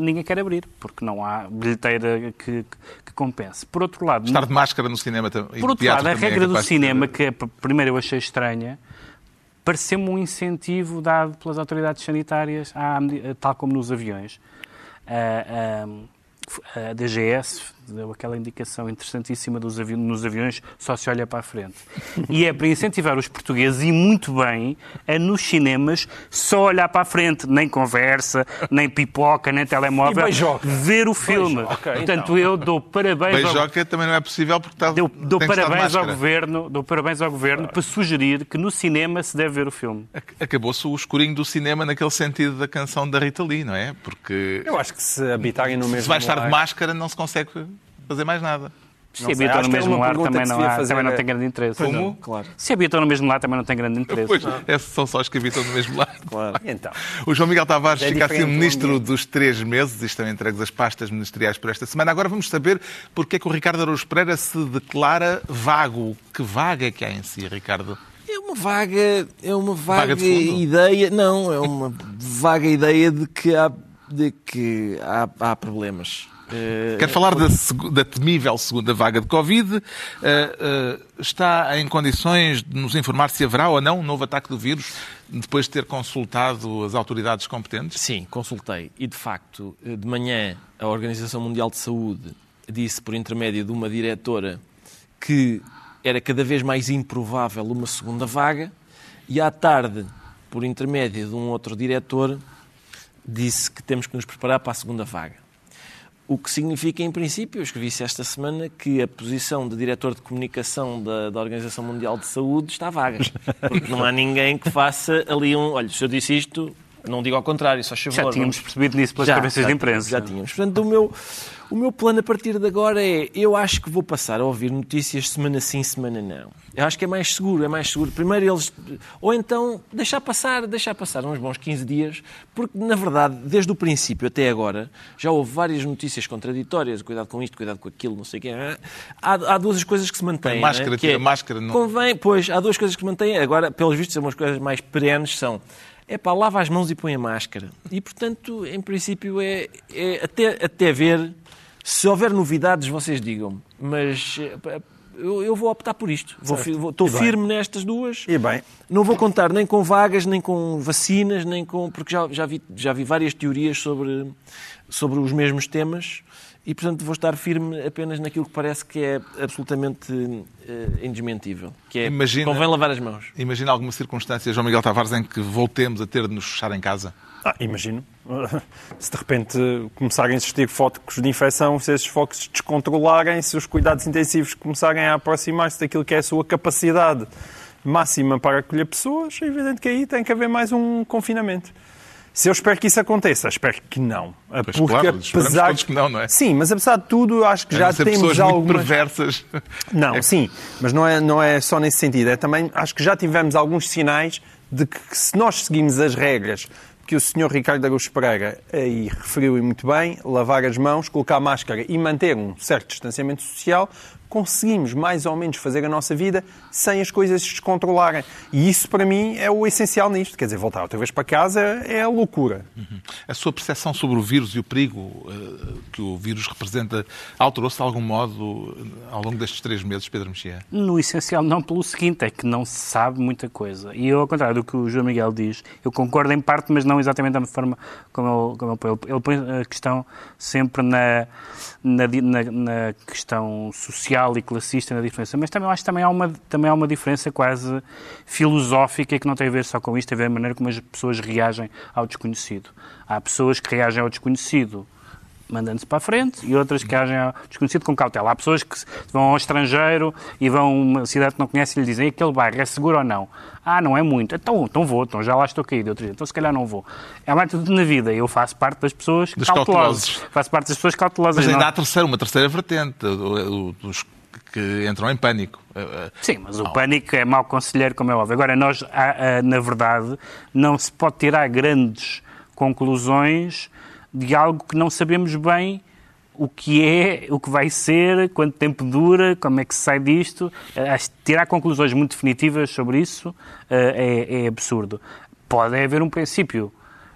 ninguém quer abrir, porque não há bilheteira que, que, compense. Por outro lado, Estar de máscara no cinema tam- e por outro lado, a também é regra do capaz de cinema, ter- que é, primeiro eu achei estranha, pareceu-me um incentivo dado pelas autoridades sanitárias, à tal como nos aviões. A, a- a DGS deu aquela indicação interessantíssima dos avi nos aviões, só se olha para a frente. E é para incentivar os portugueses, e muito bem, a nos cinemas só olhar para a frente, nem conversa, nem pipoca, nem telemóvel, ver o filme. Beijoca, Portanto, eu dou parabéns ao Beijoca também não é possível porque está, Dou, dou parabéns ao máscara. governo, dou parabéns ao governo para sugerir que no cinema se deve ver o filme. Ac- Acabou-se o escurinho do cinema naquele sentido da canção da Rita Lee, não é? Porque Eu acho que se habitarem no mesmo se vai estar de máscara não se consegue fazer mais nada. Se habitam no é mesmo lar também não, há, fazer também não tem grande interesse. Como? Claro, Se habitam no mesmo lar também não tem grande interesse. Pois, esses são só os que habitam no mesmo lado. claro. Então, O João Miguel Tavares É fica assim ministro ambiente. dos três meses e estão entregues as pastas ministeriais por esta semana. Agora vamos saber porque é que o Ricardo Araújo Pereira se declara vago. Que vaga é que há em si, Ricardo? É uma vaga, é uma Vaga vaga, ideia, não, é uma vaga ideia de que há, de que há, há problemas. Eh, Quero falar da, da temível segunda vaga de Covid. Uh, uh, está em condições de nos informar se haverá ou não um novo ataque do vírus depois de ter consultado as autoridades competentes? Sim, consultei. E, de facto, eh, de manhã, a Organização Mundial de Saúde disse, por intermédio de uma diretora, que era cada vez mais improvável uma segunda vaga, e à tarde, por intermédio de um outro diretor, disse que temos que nos preparar para a segunda vaga. O que significa, em princípio, eu escrevi isso esta semana, que a posição de diretor de comunicação da, da, Organização Mundial de Saúde está vaga. Porque não há ninguém que faça ali um. Olha, se eu disse isto, não digo ao contrário, só choveu. Já tínhamos percebido nisso pelas cabeças de imprensa. Já tínhamos. Portanto, o meu, o meu plano a partir de agora é: eu acho que vou passar a ouvir notícias semana sim, semana não. Eu acho que é mais seguro, é mais seguro. Primeiro eles. Ou então deixar passar, deixar passar uns bons 15 dias, porque na verdade, desde o princípio até agora, já houve várias notícias contraditórias. Cuidado com isto, cuidado com aquilo, não sei o quê. Há, há duas coisas que se mantêm. A máscara, né? que é, máscara, não. Convém, pois, há duas coisas que se mantêm. Agora, pelos vistos, são umas coisas mais perenes são é pá, lava as mãos e põe a máscara. E, portanto, em princípio, é, é até, até ver. Se houver novidades, vocês digam. Mas eu, eu, vou optar por isto. Vou, vou, estou firme nestas duas. E bem. Não vou contar nem com vagas, nem com vacinas, nem com. Porque já, já, vi, já vi várias teorias sobre, sobre os mesmos temas e, portanto, vou estar firme apenas naquilo que parece que é absolutamente uh, indesmentível, que é imagina, convém lavar as mãos. Imagina alguma circunstância, João Miguel Tavares, em que voltemos a ter de nos fechar em casa? Ah, imagino. Se de repente começarem a existir focos de infecção, se esses focos descontrolarem, se os cuidados intensivos começarem a aproximar-se daquilo que é a sua capacidade máxima para acolher pessoas, é evidente que aí tem que haver mais um confinamento. Se eu espero que isso aconteça, espero que não. Pois Porque claro, apesar todos que não, não é? Sim, mas apesar de tudo, acho que já temos pessoas algumas muito perversas. Não, é... sim, mas não é, não é só nesse sentido. É também acho que já tivemos alguns sinais de que se nós seguimos as regras que o Sr. Ricardo Araújo Pereira aí referiu e muito bem, lavar as mãos, colocar máscara e manter um certo distanciamento social, conseguimos mais ou menos fazer a nossa vida sem as coisas se descontrolarem. E isso, para mim, é o essencial nisto. Quer dizer, voltar outra vez para casa é a loucura. Uhum. A sua percepção sobre o vírus e o perigo uh, que o vírus representa alterou-se de algum modo eh, ao longo destes três meses, Pedro Mexia? No essencial, não pelo seguinte, é que não se sabe muita coisa. E eu, ao contrário do que o João Miguel diz, eu concordo em parte, mas não exatamente da forma como ele, como ele põe. Ele põe a questão sempre na, na, na, na questão social social e classista na diferença, mas também acho que também há uma, também há uma diferença quase filosófica que não tem a ver só com isto, tem a ver a maneira como as pessoas reagem ao desconhecido. Há pessoas que reagem ao desconhecido mandando-se para a frente e outras que agem ao desconhecido com cautela. Há pessoas que vão ao estrangeiro e vão a uma cidade que não conhecem e lhe dizem aquele bairro é seguro ou não? Ah, não é muito. Então, então vou, então já lá estou caído. Outro dia. Então se calhar não vou. É uma atitude na vida. Eu faço parte das pessoas dos cautelosas. cautelosos. Faço parte das pessoas cautelosas. Mas ainda há terceira, uma terceira vertente, dos que entram em pânico. Sim, mas o pânico é mau conselheiro, como é óbvio. Agora, nós, na verdade, não se pode tirar grandes conclusões de algo que não sabemos bem o que é, o que vai ser, quanto tempo dura, como é que se sai disto. Tirar conclusões muito definitivas sobre isso eh, é, é absurdo. Pode haver um princípio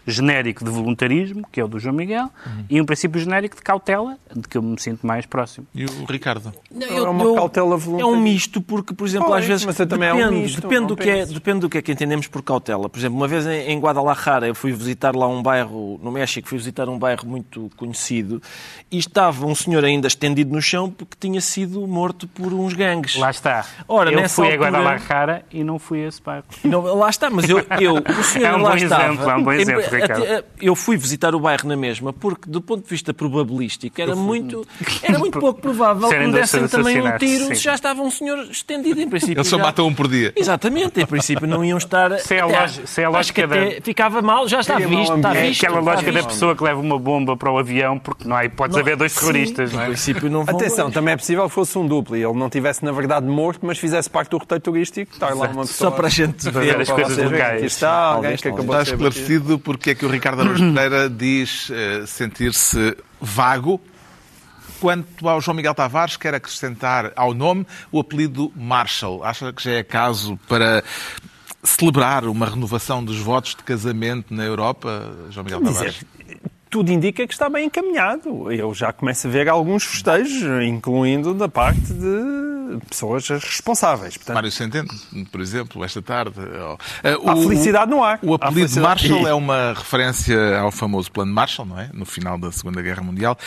genérico de voluntarismo, que é o do João Miguel, uhum. e um princípio genérico de cautela, de que eu me sinto mais próximo. E o Ricardo? Não, eu, é uma eu, cautela voluntária. É um misto, porque, por exemplo, às vezes. Mas também depende, é um misto, depende, do que é, depende do que é que entendemos por cautela. Por exemplo, uma vez em, em Guadalajara, eu fui visitar lá um bairro, no México, fui visitar um bairro muito conhecido, e estava um senhor ainda estendido no chão porque tinha sido morto por uns gangues. Lá está. Ora, eu fui altura... a Guadalajara e não fui a esse bairro. Não, lá está, mas eu, eu o senhor é um lá bom estava, exemplo, é um bom exemplo, Ricardo. Eu fui visitar o bairro na mesma, porque do ponto de vista probabilístico era muito, era muito pouco provável que me dessem também um tiro se já estava um senhor estendido, em princípio. Eles só já... matam um por dia. Exatamente, em princípio não iam estar... Se é a, lógica, se é a lógica da... Ficava mal, já está visto, está é visto. aquela lógica da pessoa que leva uma bomba para o avião, porque não há hipótese de haver dois terroristas. Sim, não é? Em princípio não vão Atenção, também é possível que fosse um duplo e ele não tivesse, na verdade, morto, mas fizesse parte do roteiro turístico, estar lá uma pessoa... Só para a gente ver as coisas locais. Está alguém que acabou Está esclarecido porque é que o Ricardo Araújo Pereira diz uh, sentir-se vago. Quanto ao João Miguel Tavares, quer acrescentar ao nome o apelido Marshall. Acha que já é caso para celebrar uma renovação dos votos de casamento na Europa, João Miguel Tavares? tudo indica que está bem encaminhado. Eu já começo a ver alguns festejos, incluindo da parte de pessoas responsáveis. Portanto, Mário Centeno, por exemplo, esta tarde. O, Há felicidade no ar. O apelido Marshall é uma referência ao famoso Plano Marshall, não é? No final da Segunda Guerra Mundial.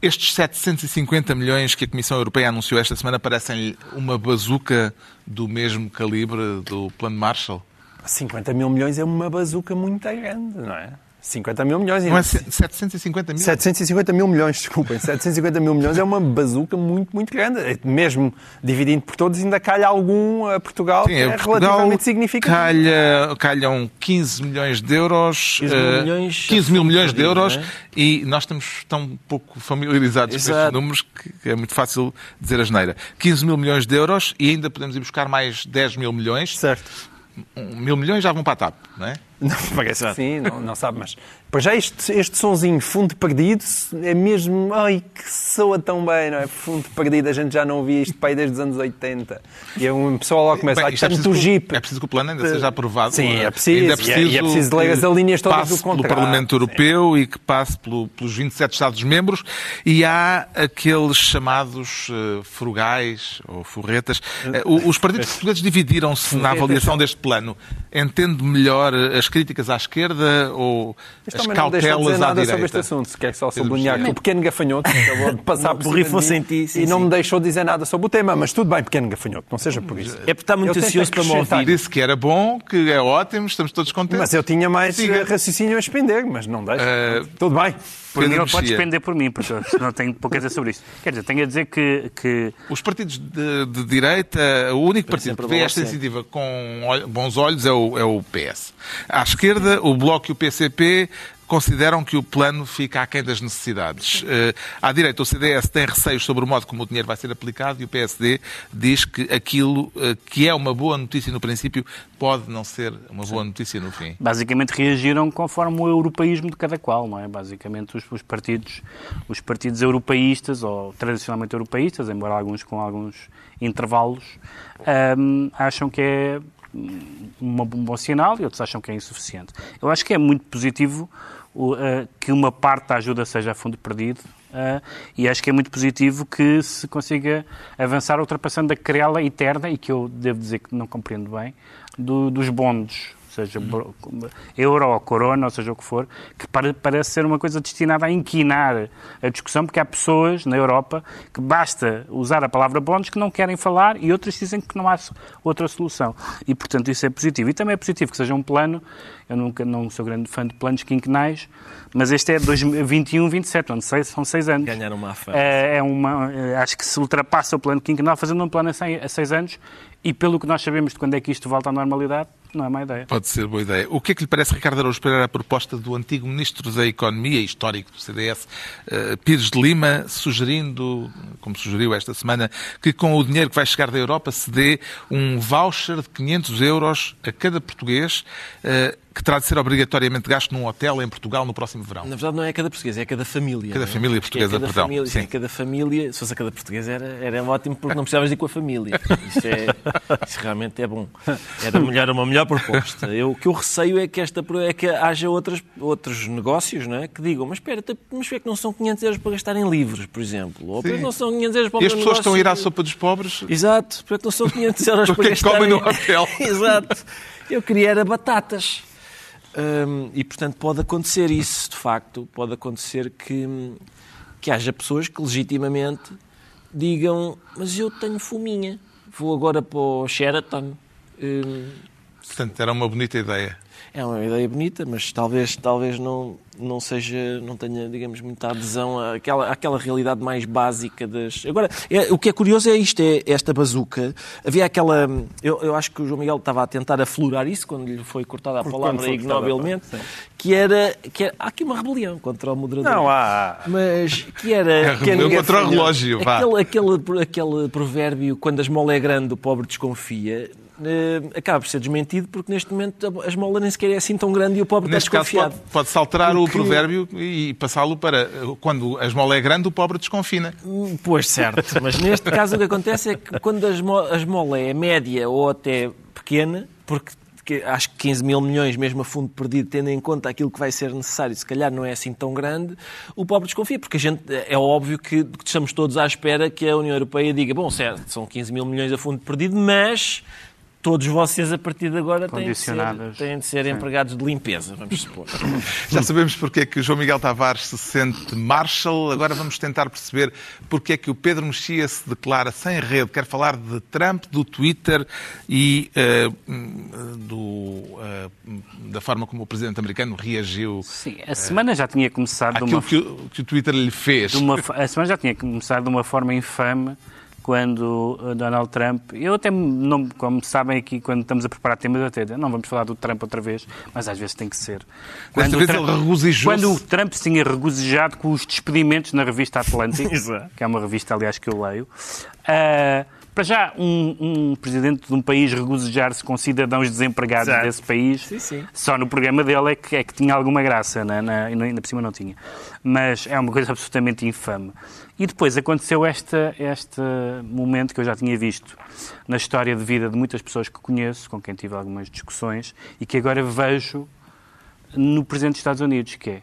Estes 750 milhões que a Comissão Europeia anunciou esta semana parecem-lhe uma bazuca do mesmo calibre do Plano Marshall? 50 mil milhões é uma bazuca muito grande, não é? 50 mil milhões. Não é 750 mil? 750 mil milhões, desculpem. 750 mil milhões é uma bazuca muito, muito grande. Mesmo dividindo por todos, ainda calha algum a Portugal, Sim, que é Portugal relativamente significativo. Calha, calham 15 milhões de euros. 15 mil eh, milhões, 15 mil milhões de euros é? e nós estamos tão pouco familiarizados com Exato. estes números que é muito fácil dizer a geneira. 15 mil milhões de euros e ainda podemos ir buscar mais 10 mil milhões. Certo. Mil milhões já vão para a TAP, não é? Não, parece que sim, não, não sabe, mas para já este, este sonzinho fundo perdido é mesmo. Ai, que soa tão bem, não é? Fundo perdido, a gente já não ouvia isto aí desde os anos 80. E é um pessoal logo começa, Bem, é tanto preciso o Jeep. É preciso que o plano ainda seja aprovado. Sim, é Eh, preciso. Ainda E é- e é preciso de ler as alíneas todas do contrato. pelo Parlamento Europeu e que passe pelo- pelos 27 Estados-membros. E há aqueles chamados eh, frugais ou forretas. O- os partidos portugueses dividiram-se na avaliação deste plano. Entende melhor eh, as críticas à esquerda ou Mas as também não cautelas à nada sobre este direita? assunto. Se quer só sublinhar que o pequeno gafanhoto acabou de passar Não, por cima de mim sim, e não sim. me deixou dizer nada sobre o tema. Mas tudo bem, pequeno gafanhoto, não seja por isso. É porque está muito Eu ansioso para me ouvir. Disse que era bom, que é ótimo, estamos todos contentes. Mas eu tinha mais Siga. eh, raciocínio a expender, mas não deixa. Eh, Tudo bem. Por mim, ele pode depender por mim, porque não tenho pouco a dizer sobre isto. Quer dizer, tenho a dizer que, que Os partidos de, de direita, o único partido que vê esta iniciativa com bons olhos é o, é o PS. À esquerda, o Bloco e o PCP consideram que o plano fica aquém das necessidades. Eh, à direita, o CDS tem receios sobre o modo como o dinheiro vai ser aplicado e o PSD diz que aquilo eh, que é uma boa notícia no princípio pode não ser uma boa notícia no fim. basicamente reagiram conforme o europeísmo de cada qual, não é? Basicamente os, os partidos, os partidos europeístas ou tradicionalmente europeístas, embora alguns com alguns intervalos, hum, acham que é um bom sinal e outros acham que é insuficiente. Eu acho que é muito positivo eh, que uma parte da ajuda seja a fundo perdido eh, e acho que é muito positivo que se consiga avançar ultrapassando a querela eterna e que eu devo dizer que não compreendo bem do- dos bondos seja bro- euro ou corona, ou seja o que for, que pare- parece ser uma coisa destinada a inquinar a discussão, porque há pessoas na Europa que basta usar a palavra bonds que não querem falar e outras dizem que não há outra solução. E, portanto, isso é positivo. E também é positivo que seja um plano, eu nunca não sou grande fã de planos quinquenais, mas este é 2021, 27, onde são seis anos. Ganharam uma fama. É, é uma, é, acho que se ultrapassa o plano quinquenal fazendo um plano a seis anos e pelo que nós sabemos de quando é que isto volta à normalidade, não é má ideia. Pode ser boa ideia. O que é que lhe parece, Ricardo Araújo Pereira, a proposta do antigo Ministro da Economia, histórico do CDS, eh, Pires de Lima, sugerindo, como sugeriu esta semana, que com o dinheiro que vai chegar da Europa se dê um voucher de 500 euros a cada português, eh, que terá de ser obrigatoriamente gasto num hotel em Portugal no próximo verão? Na verdade, não é cada português, é cada família. Cada é? família Porque é portuguesa, cada perdão. Família, Sim. sim, cada família, se fosse a cada português, era, era ótimo porque não precisavas de ir com a família. Isso, é, isso realmente é bom. Era melhor, uma melhor proposta. Eu, o que eu receio é que, esta, é que haja outras, outros negócios não é? que digam, mas espera, mas espera que não são 500 euros para gastar em livros, por exemplo. Ou porque Sim. não são 500 euros para o E as pessoas estão a ir à sopa dos pobres? Exato, porque não são 500 euros Porque para é gastar comem no hotel. Exato. Eu queria era batatas. Hum, e, portanto, pode acontecer isso, de facto. Pode acontecer que, que haja pessoas que legitimamente digam mas eu tenho fominha, vou agora para o Sheraton. Hum, Portanto, era uma bonita ideia. é uma ideia bonita, mas talvez, talvez não, não seja, não tenha, digamos, muita adesão àquela, àquela realidade mais básica das. Agora, é- o que é curioso é isto, é esta bazuca. Havia aquela. Eu, eu acho que o João Miguel estava a tentar aflorar isso quando lhe foi cortada a palavra a ignobilmente, que era, que era. Há aqui uma rebelião contra o moderador. Não, há. Mas que era. É que era- contra o relógio, vá. Aquele, aquele, aquele provérbio, quando a esmola é grande, o pobre desconfia, acaba por ser desmentido porque neste momento a esmola nem sequer é assim tão grande e o pobre Neste está caso, desconfiado. pode- pode-se alterar o Porque- provérbio e passá-lo para quando a esmola é grande, o pobre desconfina. Hum, Pois, certo. Mas neste caso o que acontece é que quando a esmo- a esmola é média ou até pequena, porque que acho que 15 mil milhões, mesmo a fundo perdido, tendo em conta aquilo que vai ser necessário, se calhar não é assim tão grande, o pobre desconfia, porque a gente, é óbvio que que estamos todos à espera que a União Europeia diga, bom, certo, são 15 mil milhões a fundo perdido, mas todos vocês a partir de agora têm de ser, têm de ser empregados de limpeza, vamos supor. Já sabemos porque é que o João Miguel Tavares se sente Marshall. Agora vamos tentar perceber porque é que o Pedro Mexia se declara sem rede. Quer falar de Trump, do Twitter e eh, do, eh, da forma como o presidente americano reagiu Sim, a semana já tinha começado de àquilo uma, que o, que o Twitter lhe fez. de uma a semana já tinha começado de uma forma infame quando uh, Donald Trump, eu até, não, como sabem aqui, quando estamos a preparar temas, até não vamos falar do Trump outra vez, mas às vezes tem que ser. Desta o Trump- ele. Quando o Trump se tinha regozijado com os despedimentos na revista Atlantic, Exato. que é uma revista, aliás, que eu leio, ah, para já, um, um presidente de um país regozijar-se com cidadãos desempregados Exato. desse país, Sim, sim. só no programa dele é que, é que tinha alguma graça, na, na, e ainda por cima não tinha. Mas é uma coisa absolutamente infame. E depois aconteceu esta, este momento que eu já tinha visto na história de vida de muitas pessoas que conheço, com quem tive algumas discussões, e que agora vejo no Presidente dos Estados Unidos, que é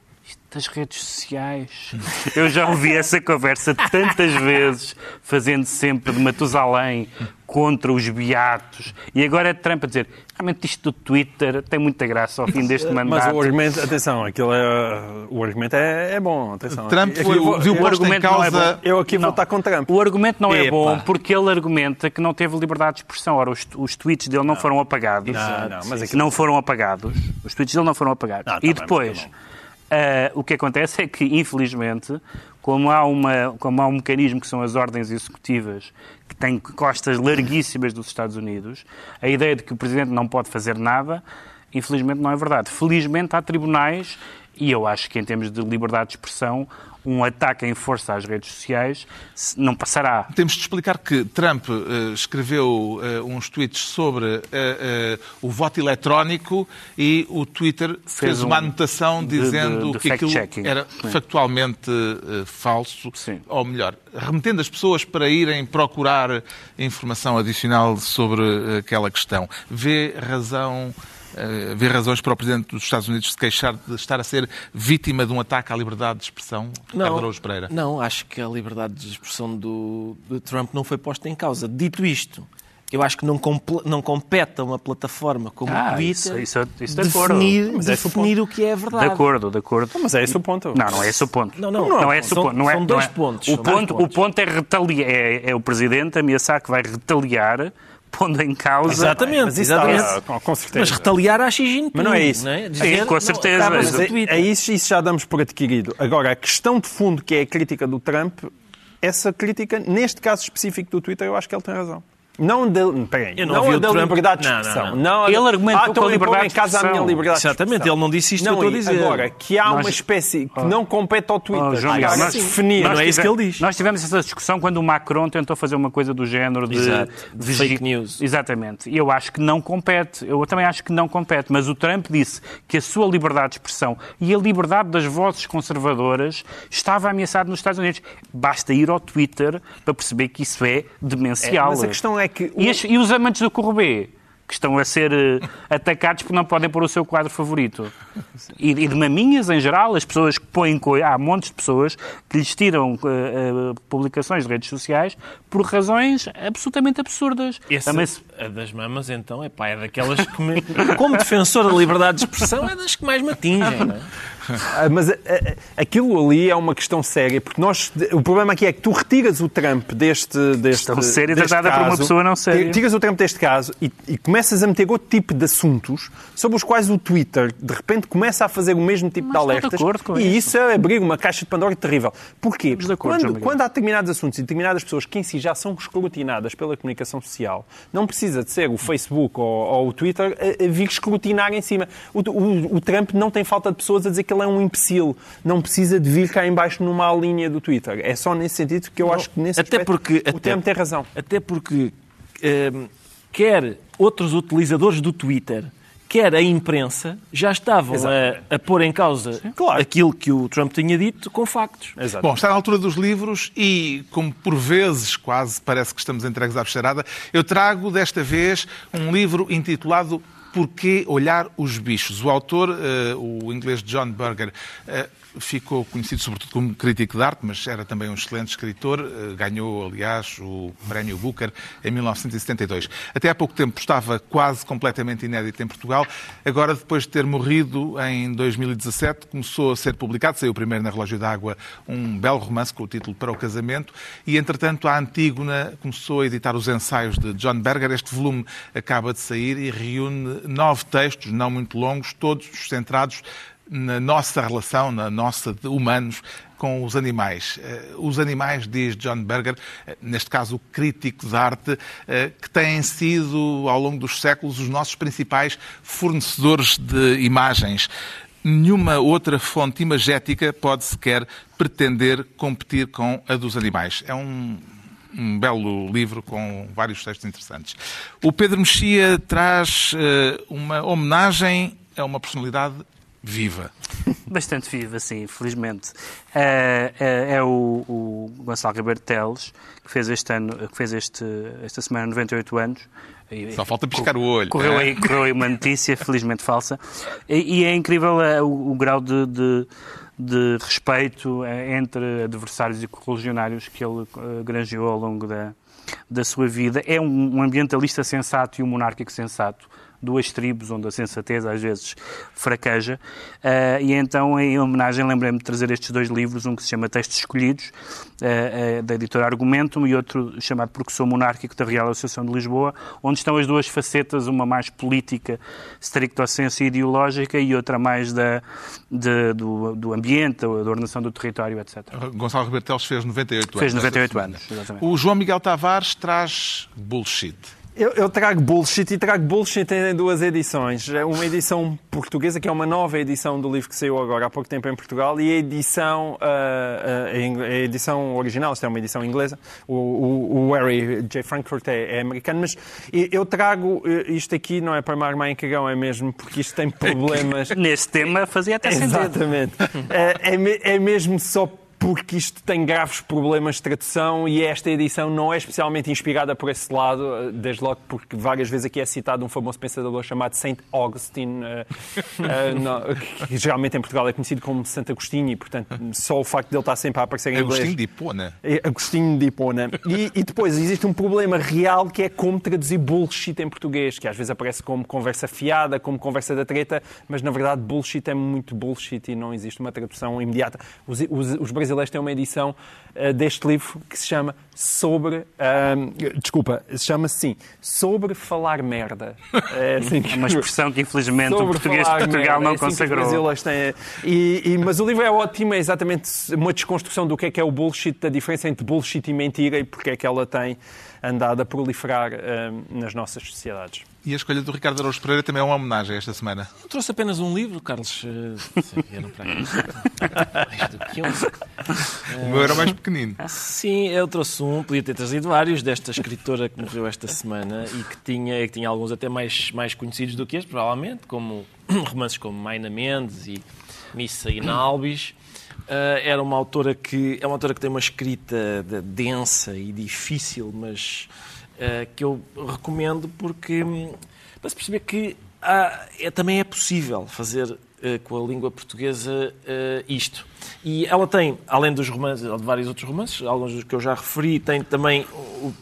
das redes sociais. Eu já ouvi essa conversa tantas vezes, fazendo sempre de Matusalém contra os beatos. E agora é Trump a dizer, realmente isto do Twitter tem muita graça ao fim deste Mas mandato. o argumento, atenção, aquilo é, o argumento é, é bom. Atenção. Trump Aqui foi- vou- viu o argumento não é causa... bom. Eu aqui vou Não. estar com Trump. O argumento não é Epa. bom porque ele argumenta que não teve liberdade de expressão. Ora, os, os tweets dele não, foram apagados. Não, não, mas aquilo- não foram apagados. Os tweets dele não foram apagados. Não, tá e bem, depois, mas ah, o que acontece é que, infelizmente, como há, uma, como há um mecanismo que são as ordens executivas que têm costas larguíssimas dos Estados Unidos, a ideia de que o Presidente não pode fazer nada, infelizmente não é verdade. Felizmente há tribunais e eu acho que em termos de liberdade de expressão, um ataque em força às redes sociais não passará. Temos de explicar que Trump eh, escreveu eh, uns tweets sobre eh, o voto eletrónico e o Twitter fez, um uma anotação de- dizendo de- de que aquilo era Sim. factualmente falso. Sim. Ou melhor, remetendo as pessoas para irem procurar informação adicional sobre aquela questão. Vê razão. Eh, Vê razões para o Presidente dos Estados Unidos se queixar de estar a ser vítima de um ataque à liberdade de expressão? Ricardo Araújo Pereira. não, acho que a liberdade de expressão do, do Trump não foi posta em causa. Dito isto, eu acho que não, não compete a uma plataforma como Ah, o Twitter isso- isso- isso de acordo. definir, Mas é o definir o que é De verdade. acordo, de acordo. Mas é esse o ponto. Não, não é esse o ponto. Não, não, não, não. é esse o São-. Não é, não dois é. pontos, O ponto, o pontos. ponto é, retaliar, é, é o Presidente ameaçar que vai retaliar, pondo em causa... Exatamente, Mas exatamente. está, com, com certeza. Mas retaliar a Xi Jinping. Mas não é isso. Não é? Sim, Dizer, com não, certeza. acaba-se Mas o é, Twitter. é isso, isso já damos por adquirido. Agora, a questão de fundo, que é a crítica do Trump, essa crítica, neste caso específico do Twitter, eu acho que ele tem razão. Não da, peraí, Eu não não da Trump- liberdade de Não, não, expressão. não. a- Ele argumentou ah, com a liberdade em de casa a minha expressão. liberdade de Exatamente, expressão. ele não disse isto que eu Não, estou a dizer. Agora, que há Nós- uma espécie que não compete ao Twitter. Oh, João que nós- definir. Não é isso que ele diz. Nós tivemos essa discussão quando o Macron tentou fazer uma coisa do género de, Exato, de fake news. Exatamente. E eu acho que não compete. Eu também acho que não compete. Mas o Trump disse que a sua liberdade de expressão e a liberdade das vozes conservadoras estava ameaçada nos Estados Unidos. Basta ir ao Twitter para perceber que isso é demencial. É, mas a questão é que o- E, as- e os amantes do Corrubê? Que estão a ser eh, atacados porque não podem pôr o seu quadro favorito. E, e de maminhas em geral, as pessoas que põem. Há montes de pessoas que lhes tiram eh, eh, publicações de redes sociais por razões absolutamente absurdas. Esse, Também se- a das mamas, então, é pá, é daquelas que me... Como defensor da liberdade de expressão, é das que mais me atingem, não é? Ah, Mas ah, ah, aquilo ali é uma questão séria, porque nós, o problema aqui é que tu retiras o Trump deste, deste, Questão séria deste tratada por uma caso, pessoa não séria. Retiras o Trump deste caso e, e começas a meter outro tipo de assuntos sobre os quais o Twitter, de repente, começa a fazer o mesmo tipo Mas de estou de alertas. acordo com e isso. é abrir uma caixa de Pandora terrível. Porquê? De acordo, quando, quando há determinados assuntos e determinadas pessoas que em si já são escrutinadas pela comunicação social, não precisa de ser o Facebook ou, ou o Twitter a, a vir escrutinar em cima. O, o- o Trump não tem falta de pessoas a dizer que ele é um imbecil. Não precisa de vir cá em baixo numa linha do Twitter. É só nesse sentido que eu acho que nesse até aspecto porque, o até, Trump tem razão. Até porque ehm, quer outros utilizadores do Twitter, quer a imprensa, já estavam a, a pôr em causa Claro. aquilo que o Trump tinha dito com factos. Exato. Bom, está na altura dos livros e, como por vezes quase parece que estamos entregues à bicharada, eu trago desta vez um livro intitulado Porquê Olhar os Bichos. O autor, eh, o inglês John Berger, eh, ficou conhecido sobretudo como crítico de arte, mas era também um excelente escritor. Eh, ganhou, aliás, o Prémio Booker em 1972. Até há pouco tempo estava quase completamente inédito em Portugal. Agora, depois de ter morrido em 2017, começou a ser publicado, saiu primeiro na Relógio d'Água, um belo romance com o título Para o Casamento. E, entretanto, a Antígona começou a editar os ensaios de John Berger. Este volume acaba de sair e reúne nove textos, não muito longos, todos centrados na nossa relação, na nossa de humanos, com os animais. Eh, os animais, diz John Berger, eh, neste caso o crítico de arte, eh, que têm sido, ao longo dos séculos, os nossos principais fornecedores de imagens. Nenhuma outra fonte imagética pode sequer pretender competir com a dos animais. É um, um belo livro com vários textos interessantes. O Pedro Mexia traz uma homenagem a uma personalidade viva. Bastante viva, sim, felizmente. É, é, é o, o, Gonçalo Ribeiro Teles, que fez este ano, que fez este, esta semana 98 anos. Só falta piscar o olho. Correu, é? aí, correu aí uma notícia, felizmente falsa. E, e é incrível é, o, o grau de, de, de, respeito entre adversários e correligionários que ele granjeou ao longo da, da sua vida. É um, um ambientalista sensato e um monárquico sensato duas tribos onde a sensatez às vezes fraqueja. Uh, e então, em homenagem, lembrei-me de trazer estes dois livros, um que se chama Textos Escolhidos, uh, uh, da editora Argumentum, e outro chamado Porque Sou Monárquico, da Real Associação de Lisboa, onde estão as duas facetas, uma mais política, stricto senso ideológica, e outra mais da, de, do, do ambiente, da ordenação do território, etc. Gonçalo Roberto fez 98 anos. Fez 98 anos, exatamente. O João Miguel Tavares traz bullshit. Eu, eu, trago bullshit e trago bullshit em duas edições. É uma edição portuguesa, que é uma nova edição do livro que saiu agora há pouco tempo em Portugal, e a edição, uh, uh, a edição original, esta é uma edição inglesa. O, o, o Harry J. Frankfurt é, é, americano, mas eu trago eh, isto aqui, não é para marmar em cagão, é mesmo porque isto tem problemas. Nesse tema fazia até sentido. Exatamente. é, é, é mesmo só porque isto tem graves problemas de tradução e esta edição não é especialmente inspirada por esse lado, desde logo porque várias vezes aqui é citado um famoso pensador chamado Saint Augustine, uh, no, que geralmente em Portugal é conhecido como Santo Agostinho e, portanto, só o facto de ele estar sempre a aparecer em inglês... Agostinho de Hipona. É, Agostinho de Hipona. E, e depois existe um problema real que é como traduzir bullshit em português, que às vezes aparece como conversa fiada, como conversa da treta, mas na verdade bullshit é muito bullshit e não existe uma tradução imediata. Os, os, os brasileiros têm uma edição uh, deste livro que se chama Sobre. Uh, desculpa, se chama assim Sobre Falar Merda. É, assim, é uma expressão que infelizmente o português de Portugal não é assim consagrou. Têm, e, e, mas o livro é ótimo, é exatamente uma desconstrução do que é que é o bullshit, da diferença entre bullshit e mentira e porque é que ela tem andado a proliferar uh, nas nossas sociedades. E a escolha do Ricardo Araújo Pereira também é uma homenagem esta semana. Eu trouxe apenas um livro, Carlos. o meu era mais pequenino. Sim, eu trouxe um. Podia ter trazido vários desta escritora que morreu esta semana e que tinha, que tinha alguns até mais, mais conhecidos do que este, provavelmente, como romances como Maina Mendes e Missa e Nalbis. Uh, era uma autora que é uma autora que tem uma escrita densa e difícil, mas uh, que eu recomendo porque um, para se perceber que há, é, também é possível fazer uh, com a língua portuguesa isto. E ela tem, além dos romances, de vários outros romances, alguns dos que eu já referi, tem também,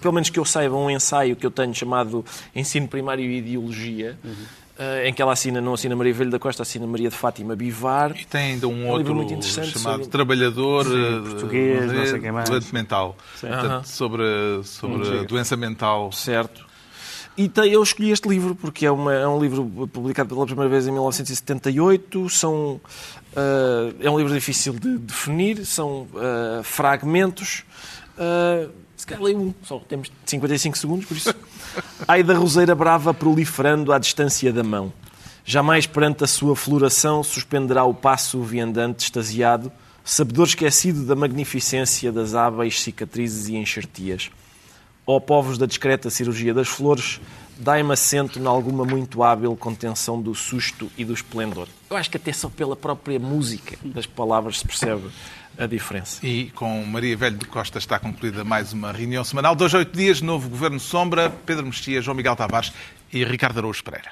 pelo menos que eu saiba, um ensaio que eu tenho chamado Ensino Primário e Ideologia. Uhum em que ela assina, não assina Maria Velho da Costa, assina Maria de Fátima Bivar. E tem ainda um, um outro muito interessante chamado sobre... Trabalhador Sim, eh, português, não sei quem mais. Doente mental. Portanto, sobre, sobre doença mental. Certo. E eu escolhi este livro porque é, uma, é um livro publicado pela primeira vez em 1978. São, uh, é um livro difícil de definir, são uh, fragmentos. Uh, se calhar leio um, só temos 55 segundos, por isso. Ai da roseira brava proliferando à distância da mão. Jamais perante a sua floração suspenderá o passo viandante extasiado, sabedor esquecido da magnificência das hábeis cicatrizes e enxertias. Ó povos da discreta cirurgia das flores, dai-me assento em alguma muito hábil contenção do susto e do esplendor. Eu acho que até só pela própria música das palavras se percebe a diferença. E com Maria Velho de Costa está concluída mais uma reunião semanal. Dois, oito dias, novo Governo Sombra, Pedro Mexia, João Miguel Tavares e Ricardo Araújo Pereira.